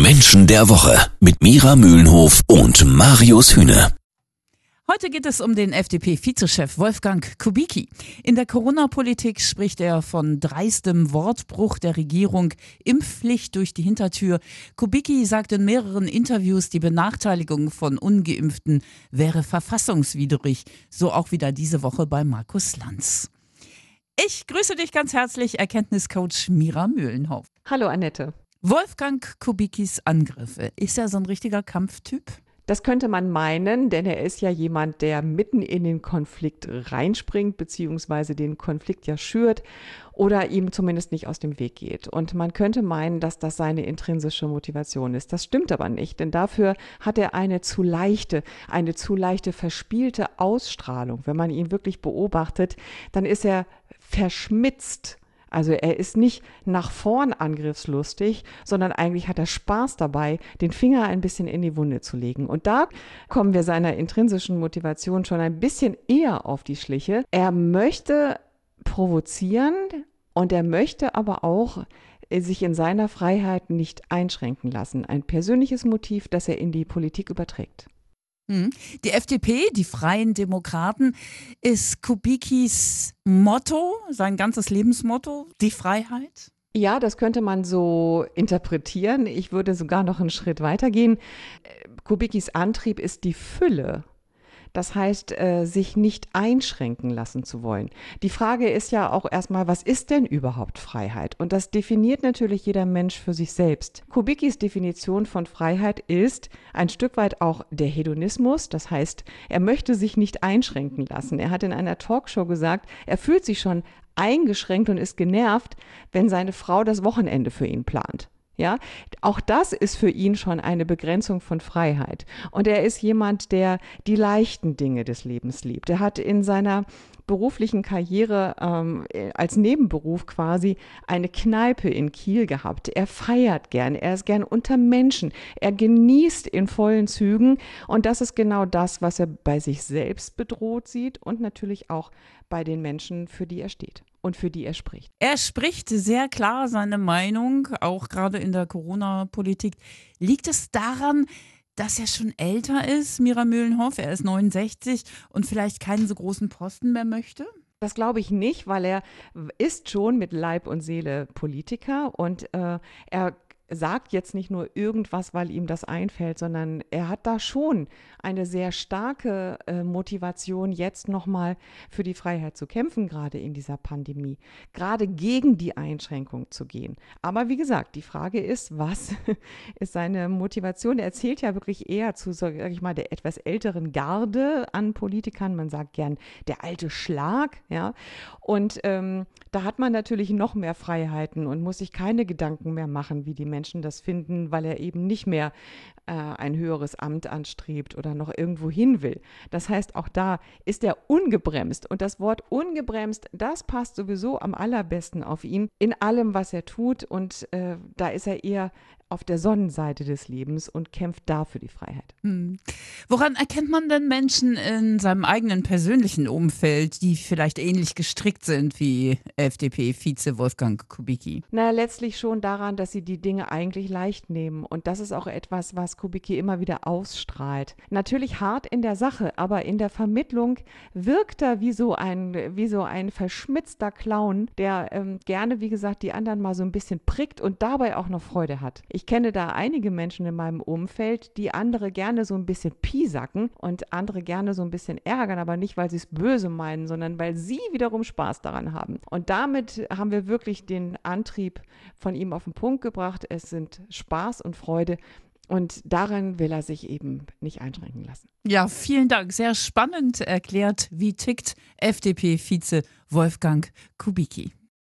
Menschen der Woche mit Mira Mühlenhof und Marius Hühne. Heute geht es um den FDP-Vizechef Wolfgang Kubicki. In der Corona-Politik spricht er von dreistem Wortbruch der Regierung, Impfpflicht durch die Hintertür. Kubicki sagt in mehreren Interviews, die Benachteiligung von Ungeimpften wäre verfassungswidrig. So auch wieder diese Woche bei Markus Lanz. Ich grüße dich ganz herzlich, Erkenntniscoach Mira Mühlenhoff. Hallo Annette. Wolfgang Kubickis Angriffe, ist er so ein richtiger Kampftyp? Das könnte man meinen, denn er ist ja jemand, der mitten in den Konflikt reinspringt, beziehungsweise den Konflikt ja schürt oder ihm zumindest nicht aus dem Weg geht. Und man könnte meinen, dass das seine intrinsische Motivation ist. Das stimmt aber nicht, denn dafür hat er eine zu leichte, eine zu leichte verspielte Ausstrahlung. Wenn man ihn wirklich beobachtet, dann ist er verschmitzt also er ist nicht nach vorn angriffslustig, sondern eigentlich hat er Spaß dabei, den Finger ein bisschen in die Wunde zu legen. Und da kommen wir seiner intrinsischen Motivation schon ein bisschen eher auf die Schliche. Er möchte provozieren und er möchte aber auch sich in seiner Freiheit nicht einschränken lassen. Ein persönliches Motiv, das er in die Politik überträgt. Hm. Die FDP, die Freien Demokraten, ist Kubikis Motto, sein ganzes Lebensmotto, die Freiheit? Ja, das könnte man so interpretieren. Ich würde sogar noch einen Schritt weitergehen. Kubikis Antrieb ist die Fülle das heißt, äh, sich nicht einschränken lassen zu wollen. Die Frage ist ja auch erstmal, was ist denn überhaupt Freiheit? Und das definiert natürlich jeder Mensch für sich selbst. Kubikis Definition von Freiheit ist ein Stück weit auch der Hedonismus. Das heißt, er möchte sich nicht einschränken lassen. Er hat in einer Talkshow gesagt, er fühlt sich schon eingeschränkt und ist genervt, wenn seine Frau das Wochenende für ihn plant. Ja, auch das ist für ihn schon eine Begrenzung von Freiheit. Und er ist jemand, der die leichten Dinge des Lebens liebt. Er hat in seiner beruflichen Karriere ähm, als Nebenberuf quasi eine Kneipe in Kiel gehabt. Er feiert gern, er ist gern unter Menschen, er genießt in vollen Zügen und das ist genau das, was er bei sich selbst bedroht sieht und natürlich auch bei den Menschen, für die er steht und für die er spricht. Er spricht sehr klar seine Meinung, auch gerade in der Corona-Politik. Liegt es daran, dass er schon älter ist, Mira Mühlenhoff? Er ist 69 und vielleicht keinen so großen Posten mehr möchte? Das glaube ich nicht, weil er ist schon mit Leib und Seele Politiker und äh, er sagt jetzt nicht nur irgendwas, weil ihm das einfällt, sondern er hat da schon eine sehr starke äh, Motivation, jetzt nochmal für die Freiheit zu kämpfen, gerade in dieser Pandemie, gerade gegen die Einschränkung zu gehen. Aber wie gesagt, die Frage ist, was ist seine Motivation? Er erzählt ja wirklich eher zu, sag ich mal, der etwas älteren Garde an Politikern. Man sagt gern der alte Schlag, ja. Und ähm, da hat man natürlich noch mehr Freiheiten und muss sich keine Gedanken mehr machen, wie die Menschen das finden, weil er eben nicht mehr äh, ein höheres Amt anstrebt oder noch irgendwo hin will. Das heißt, auch da ist er ungebremst. Und das Wort ungebremst, das passt sowieso am allerbesten auf ihn in allem, was er tut. Und äh, da ist er eher auf der Sonnenseite des Lebens und kämpft da für die Freiheit. Hm. Woran erkennt man denn Menschen in seinem eigenen persönlichen Umfeld, die vielleicht ähnlich gestrickt sind wie FDP-Vize Wolfgang Kubicki? Na, letztlich schon daran, dass sie die Dinge eigentlich leicht nehmen. Und das ist auch etwas, was Kubicki immer wieder ausstrahlt. Natürlich hart in der Sache, aber in der Vermittlung wirkt er wie so ein, wie so ein verschmitzter Clown, der ähm, gerne, wie gesagt, die anderen mal so ein bisschen prickt und dabei auch noch Freude hat. Ich ich kenne da einige Menschen in meinem Umfeld, die andere gerne so ein bisschen piesacken und andere gerne so ein bisschen ärgern, aber nicht, weil sie es böse meinen, sondern weil sie wiederum Spaß daran haben. Und damit haben wir wirklich den Antrieb von ihm auf den Punkt gebracht. Es sind Spaß und Freude. Und daran will er sich eben nicht einschränken lassen. Ja, vielen Dank. Sehr spannend erklärt, wie tickt FDP-Vize Wolfgang Kubicki.